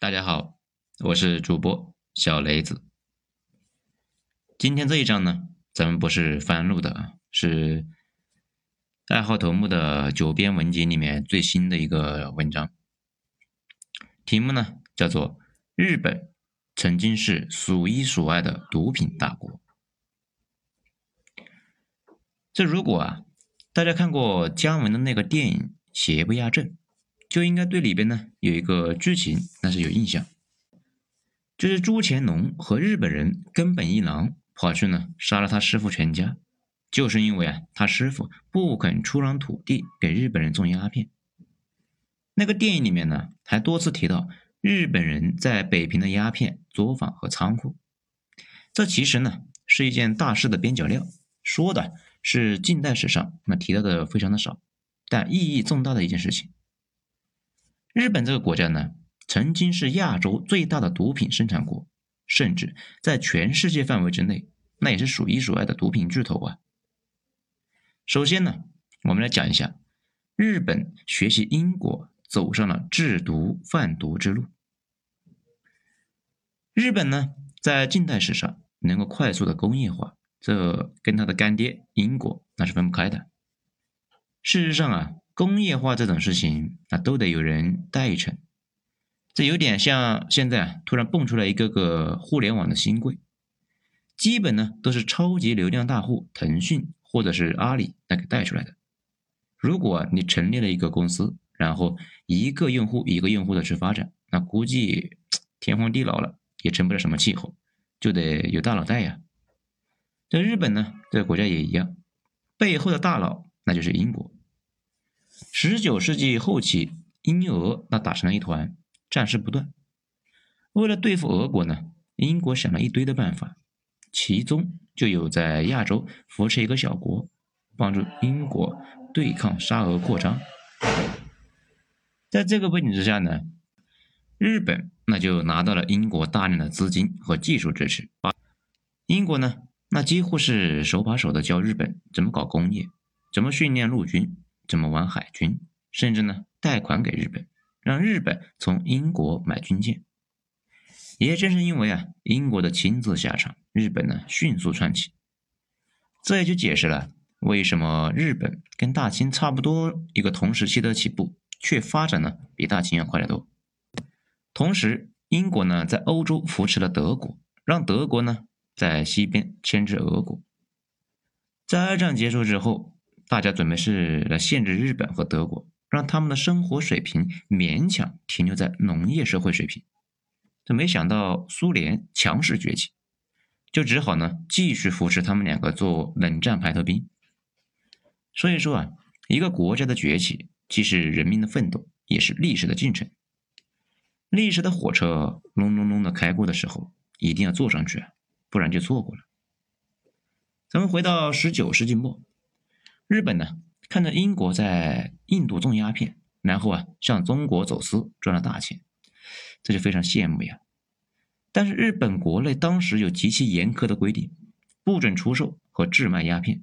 大家好，我是主播小雷子。今天这一章呢，咱们不是翻录的啊，是爱好头目的九编文集里面最新的一个文章。题目呢叫做《日本曾经是数一数二的毒品大国》。这如果啊，大家看过姜文的那个电影《邪不压正》。就应该对里边呢有一个剧情，那是有印象，就是朱乾隆和日本人根本一郎跑去呢杀了他师傅全家，就是因为啊他师傅不肯出让土地给日本人种鸦片。那个电影里面呢还多次提到日本人在北平的鸦片作坊和仓库，这其实呢是一件大事的边角料，说的是近代史上那提到的非常的少，但意义重大的一件事情。日本这个国家呢，曾经是亚洲最大的毒品生产国，甚至在全世界范围之内，那也是数一数二的毒品巨头啊。首先呢，我们来讲一下日本学习英国走上了制毒贩毒之路。日本呢，在近代史上能够快速的工业化，这跟他的干爹英国那是分不开的。事实上啊。工业化这种事情啊，都得有人带成。这有点像现在啊，突然蹦出来一个个互联网的新贵，基本呢都是超级流量大户腾讯或者是阿里那给带出来的。如果你成立了一个公司，然后一个用户一个用户的去发展，那估计天荒地老了也成不了什么气候，就得有大佬带呀。在日本呢，这个国家也一样，背后的大佬那就是英国。十九世纪后期，英俄那打成了一团，战事不断。为了对付俄国呢，英国想了一堆的办法，其中就有在亚洲扶持一个小国，帮助英国对抗沙俄扩张。在这个背景之下呢，日本那就拿到了英国大量的资金和技术支持，英国呢那几乎是手把手的教日本怎么搞工业，怎么训练陆军。怎么玩海军，甚至呢贷款给日本，让日本从英国买军舰。也正是因为啊英国的亲自下场，日本呢迅速窜起。这也就解释了为什么日本跟大清差不多一个同时期的起步，却发展呢比大清要快得多。同时，英国呢在欧洲扶持了德国，让德国呢在西边牵制俄国。在二战结束之后。大家准备是来限制日本和德国，让他们的生活水平勉强停留在农业社会水平。这没想到苏联强势崛起，就只好呢继续扶持他们两个做冷战排头兵。所以说啊，一个国家的崛起，既是人民的奋斗，也是历史的进程。历史的火车隆隆隆的开过的时候，一定要坐上去啊，不然就错过了。咱们回到十九世纪末。日本呢，看着英国在印度种鸦片，然后啊向中国走私赚了大钱，这就非常羡慕呀。但是日本国内当时有极其严苛的规定，不准出售和制卖鸦片。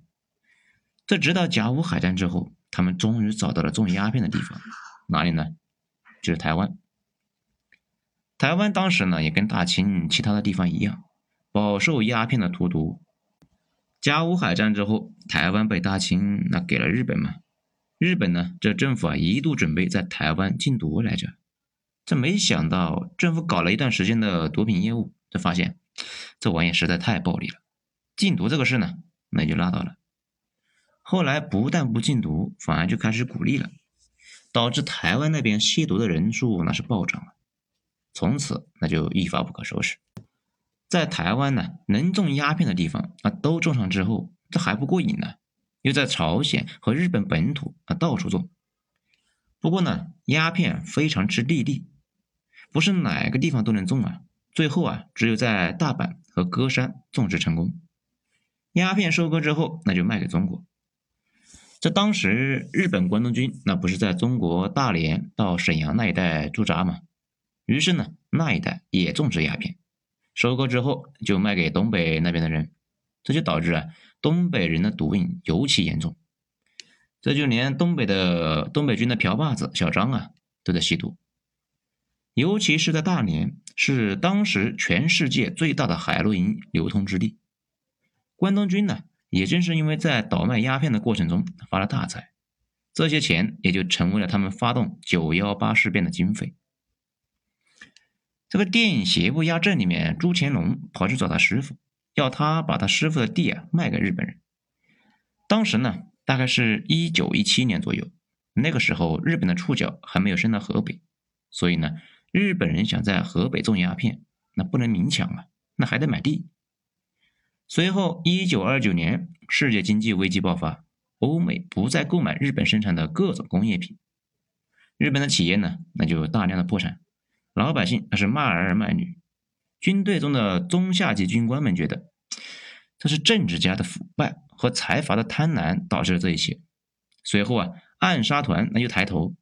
这直到甲午海战之后，他们终于找到了种鸦片的地方，哪里呢？就是台湾。台湾当时呢也跟大清其他的地方一样，饱受鸦片的荼毒。甲午海战之后，台湾被大清那给了日本嘛？日本呢，这政府啊一度准备在台湾禁毒来着，这没想到政府搞了一段时间的毒品业务，就发现这玩意实在太暴利了，禁毒这个事呢，那就拉倒了。后来不但不禁毒，反而就开始鼓励了，导致台湾那边吸毒的人数那是暴涨了，从此那就一发不可收拾。在台湾呢，能种鸦片的地方啊，都种上之后，这还不过瘾呢，又在朝鲜和日本本土啊到处种。不过呢，鸦片非常吃地利，不是哪个地方都能种啊。最后啊，只有在大阪和歌山种植成功。鸦片收割之后，那就卖给中国。这当时日本关东军那不是在中国大连到沈阳那一带驻扎吗？于是呢，那一带也种植鸦片。收割之后就卖给东北那边的人，这就导致啊东北人的毒瘾尤其严重，这就连东北的东北军的瓢把子小张啊都在吸毒。尤其是在大连，是当时全世界最大的海洛因流通之地。关东军呢，也正是因为在倒卖鸦片的过程中发了大财，这些钱也就成为了他们发动九幺八事变的经费。这个电影《邪不压正》里面，朱乾隆跑去找他师傅，要他把他师傅的地啊卖给日本人。当时呢，大概是一九一七年左右，那个时候日本的触角还没有伸到河北，所以呢，日本人想在河北种鸦片，那不能明抢啊，那还得买地。随后，一九二九年，世界经济危机爆发，欧美不再购买日本生产的各种工业品，日本的企业呢，那就大量的破产。老百姓那是卖儿卖女，军队中的中下级军官们觉得这是政治家的腐败和财阀的贪婪导致了这一切。随后啊，暗杀团那就抬头，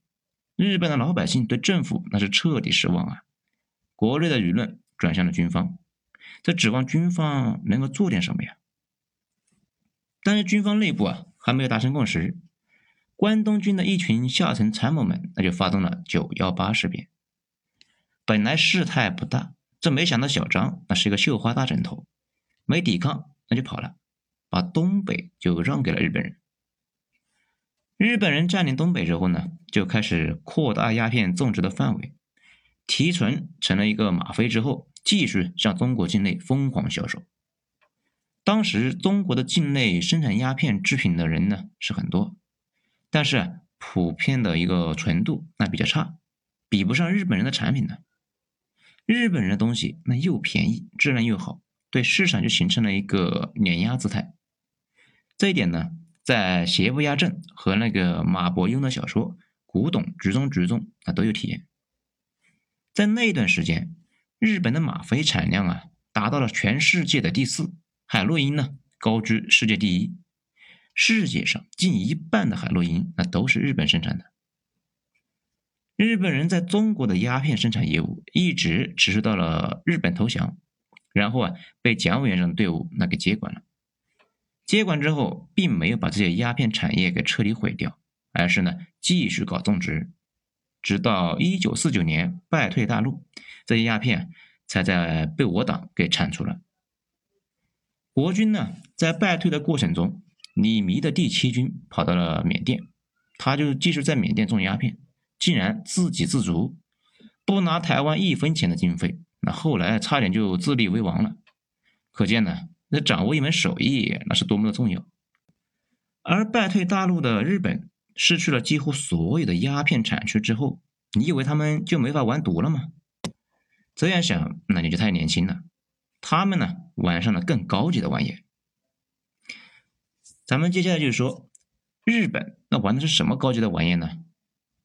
日本的老百姓对政府那是彻底失望啊，国内的舆论转向了军方，这指望军方能够做点什么呀？但是军方内部啊还没有达成共识，关东军的一群下层参谋们那就发动了九幺八事变。本来事态不大，这没想到小张那是一个绣花大枕头，没抵抗那就跑了，把东北就让给了日本人。日本人占领东北之后呢，就开始扩大鸦片种植的范围，提纯成了一个吗啡之后，继续向中国境内疯狂销售。当时中国的境内生产鸦片制品的人呢是很多，但是普遍的一个纯度那比较差，比不上日本人的产品呢。日本人的东西那又便宜，质量又好，对市场就形成了一个碾压姿态。这一点呢，在邪不压正和那个马伯庸的小说《古董局中局》中啊都有体验。在那段时间，日本的吗啡产量啊达到了全世界的第四，海洛因呢高居世界第一。世界上近一半的海洛因那都是日本生产的。日本人在中国的鸦片生产业务一直持续到了日本投降，然后啊被蒋委员长的队伍那给接管了。接管之后，并没有把这些鸦片产业给彻底毁掉，而是呢继续搞种植，直到一九四九年败退大陆，这些鸦片才在被我党给铲除了。国军呢在败退的过程中，李弥的第七军跑到了缅甸，他就继续在缅甸种鸦片。竟然自给自足，不拿台湾一分钱的经费，那后来差点就自立为王了。可见呢，那掌握一门手艺那是多么的重要。而败退大陆的日本失去了几乎所有的鸦片产区之后，你以为他们就没法玩毒了吗？这样想，那你就太年轻了。他们呢，玩上了更高级的玩意。咱们接下来就是说，日本那玩的是什么高级的玩意呢？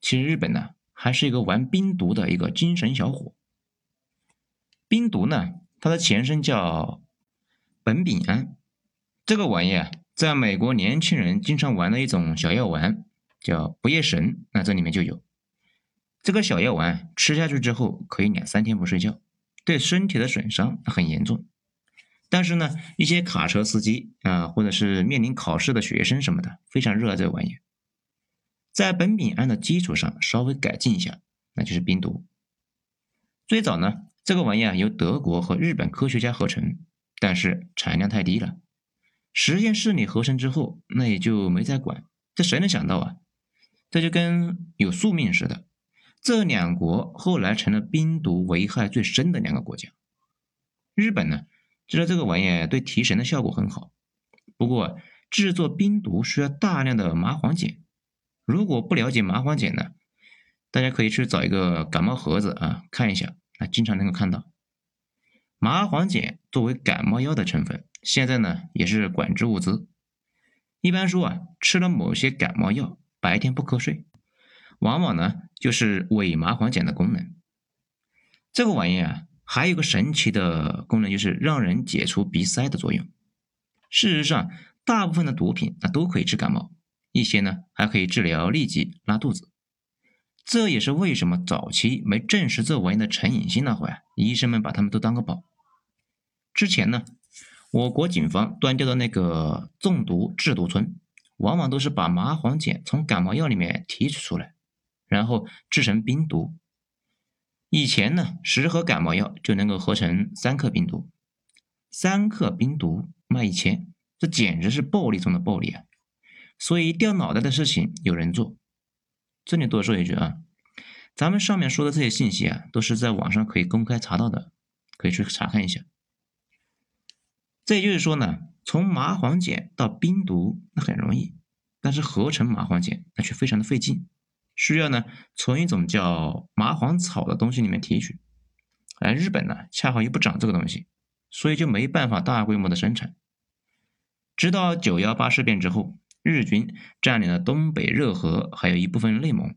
其实日本呢，还是一个玩冰毒的一个精神小伙。冰毒呢，它的前身叫苯丙胺，这个玩意啊，在美国年轻人经常玩的一种小药丸，叫不夜神，那这里面就有。这个小药丸吃下去之后，可以两三天不睡觉，对身体的损伤很严重。但是呢，一些卡车司机啊，或者是面临考试的学生什么的，非常热爱这个玩意。在苯丙胺的基础上稍微改进一下，那就是冰毒。最早呢，这个玩意啊由德国和日本科学家合成，但是产量太低了，实验室里合成之后，那也就没再管。这谁能想到啊？这就跟有宿命似的，这两国后来成了冰毒危害最深的两个国家。日本呢，知道这个玩意对提神的效果很好，不过制作冰毒需要大量的麻黄碱。如果不了解麻黄碱呢，大家可以去找一个感冒盒子啊看一下，啊经常能够看到麻黄碱作为感冒药的成分，现在呢也是管制物资。一般说啊，吃了某些感冒药，白天不瞌睡，往往呢就是伪麻黄碱的功能。这个玩意啊，还有个神奇的功能，就是让人解除鼻塞的作用。事实上，大部分的毒品啊都可以治感冒。一些呢还可以治疗痢疾、拉肚子，这也是为什么早期没证实这玩意的成瘾性那会儿，医生们把他们都当个宝。之前呢，我国警方端掉的那个中毒制毒村，往往都是把麻黄碱从感冒药里面提取出来，然后制成冰毒。以前呢，十盒感冒药就能够合成三克冰毒，三克冰毒卖一千，这简直是暴利中的暴利啊！所以掉脑袋的事情有人做。这里多说一句啊，咱们上面说的这些信息啊，都是在网上可以公开查到的，可以去查看一下。这也就是说呢，从麻黄碱到冰毒那很容易，但是合成麻黄碱那却非常的费劲，需要呢从一种叫麻黄草的东西里面提取，而日本呢恰好又不长这个东西，所以就没办法大规模的生产。直到九幺八事变之后，日军占领了东北热河，还有一部分内蒙，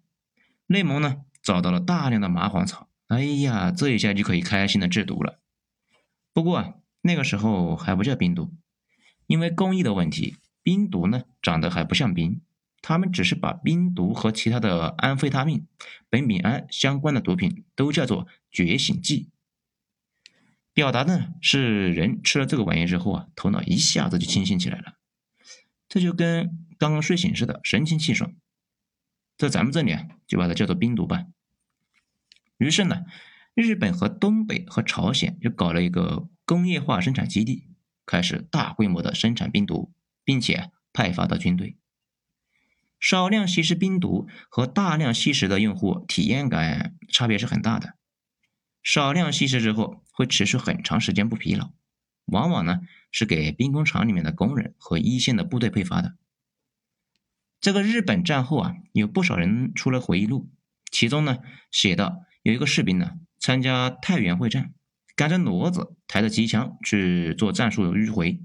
内蒙呢找到了大量的麻黄草，哎呀，这一下就可以开心的制毒了。不过啊。那个时候还不叫冰毒，因为工艺的问题，冰毒呢长得还不像冰，他们只是把冰毒和其他的安非他命、苯丙胺相关的毒品都叫做觉醒剂，表达呢是人吃了这个玩意之后啊，头脑一下子就清醒起来了，这就跟刚刚睡醒似的，神清气爽。在咱们这里啊，就把它叫做冰毒吧。于是呢，日本和东北和朝鲜就搞了一个。工业化生产基地开始大规模的生产冰毒，并且派发到军队。少量吸食冰毒和大量吸食的用户体验感差别是很大的。少量吸食之后会持续很长时间不疲劳，往往呢是给兵工厂里面的工人和一线的部队配发的。这个日本战后啊，有不少人出了回忆录，其中呢写到有一个士兵呢参加太原会战。赶着骡子，抬着机枪去做战术迂回，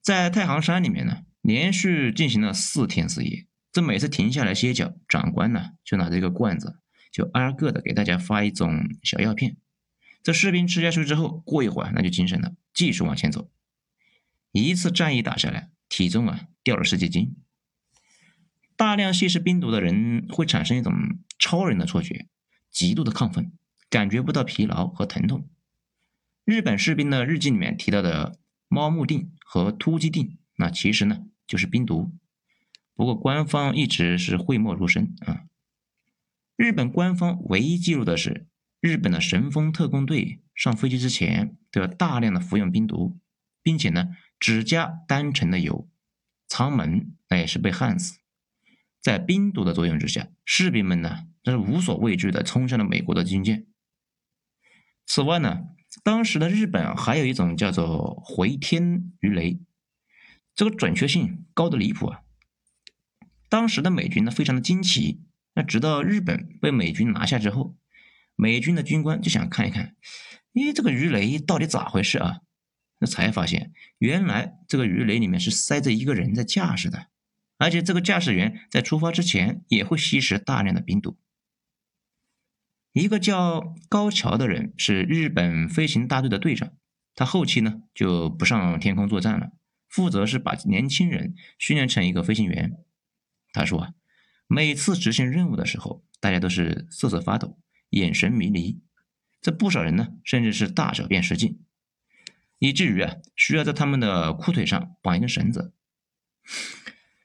在太行山里面呢，连续进行了四天四夜。这每次停下来歇脚，长官呢就拿着一个罐子，就挨个的给大家发一种小药片。这士兵吃下去之后，过一会儿那就精神了，继续往前走。一次战役打下来，体重啊掉了十几斤。大量吸食冰毒的人会产生一种超人的错觉，极度的亢奋，感觉不到疲劳和疼痛。日本士兵的日记里面提到的猫木锭和突击锭，那其实呢就是冰毒。不过官方一直是讳莫如深啊。日本官方唯一记录的是，日本的神风特工队上飞机之前都要大量的服用冰毒，并且呢只加单程的油，舱门那也是被焊死。在冰毒的作用之下，士兵们呢那是无所畏惧的冲向了美国的军舰。此外呢。当时的日本还有一种叫做回天鱼雷，这个准确性高的离谱啊！当时的美军呢非常的惊奇，那直到日本被美军拿下之后，美军的军官就想看一看，咦，这个鱼雷到底咋回事啊？那才发现原来这个鱼雷里面是塞着一个人在驾驶的，而且这个驾驶员在出发之前也会吸食大量的冰毒。一个叫高桥的人是日本飞行大队的队长，他后期呢就不上天空作战了，负责是把年轻人训练成一个飞行员。他说啊，每次执行任务的时候，大家都是瑟瑟发抖，眼神迷离，这不少人呢甚至是大小便失禁，以至于啊需要在他们的裤腿上绑一根绳子。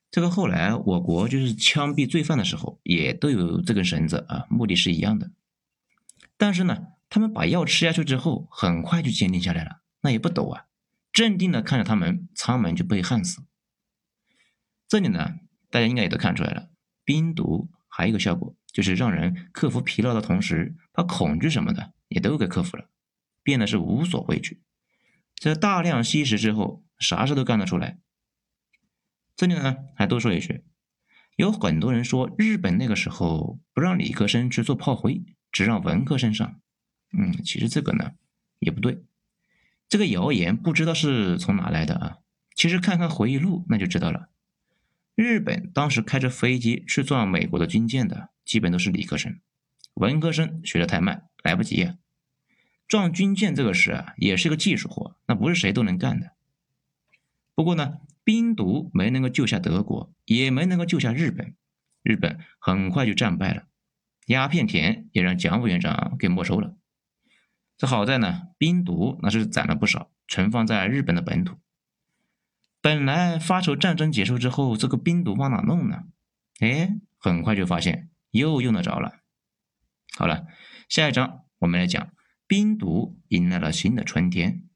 这个后来我国就是枪毙罪犯的时候，也都有这根绳子啊，目的是一样的。但是呢，他们把药吃下去之后，很快就坚定下来了，那也不抖啊，镇定的看着他们舱门就被焊死。这里呢，大家应该也都看出来了，冰毒还有一个效果，就是让人克服疲劳的同时，把恐惧什么的也都给克服了，变得是无所畏惧。在大量吸食之后，啥事都干得出来。这里呢，还多说一句，有很多人说日本那个时候不让理科生去做炮灰。只让文科生上，嗯，其实这个呢也不对，这个谣言不知道是从哪来的啊。其实看看回忆录那就知道了。日本当时开着飞机去撞美国的军舰的，基本都是理科生，文科生学的太慢，来不及啊。撞军舰这个事啊，也是个技术活，那不是谁都能干的。不过呢，冰毒没能够救下德国，也没能够救下日本，日本很快就战败了。鸦片田也让蒋委员长给没收了。这好在呢，冰毒那是攒了不少，存放在日本的本土。本来发愁战争结束之后，这个冰毒往哪弄呢？哎，很快就发现又用得着了。好了，下一章我们来讲冰毒迎来了新的春天。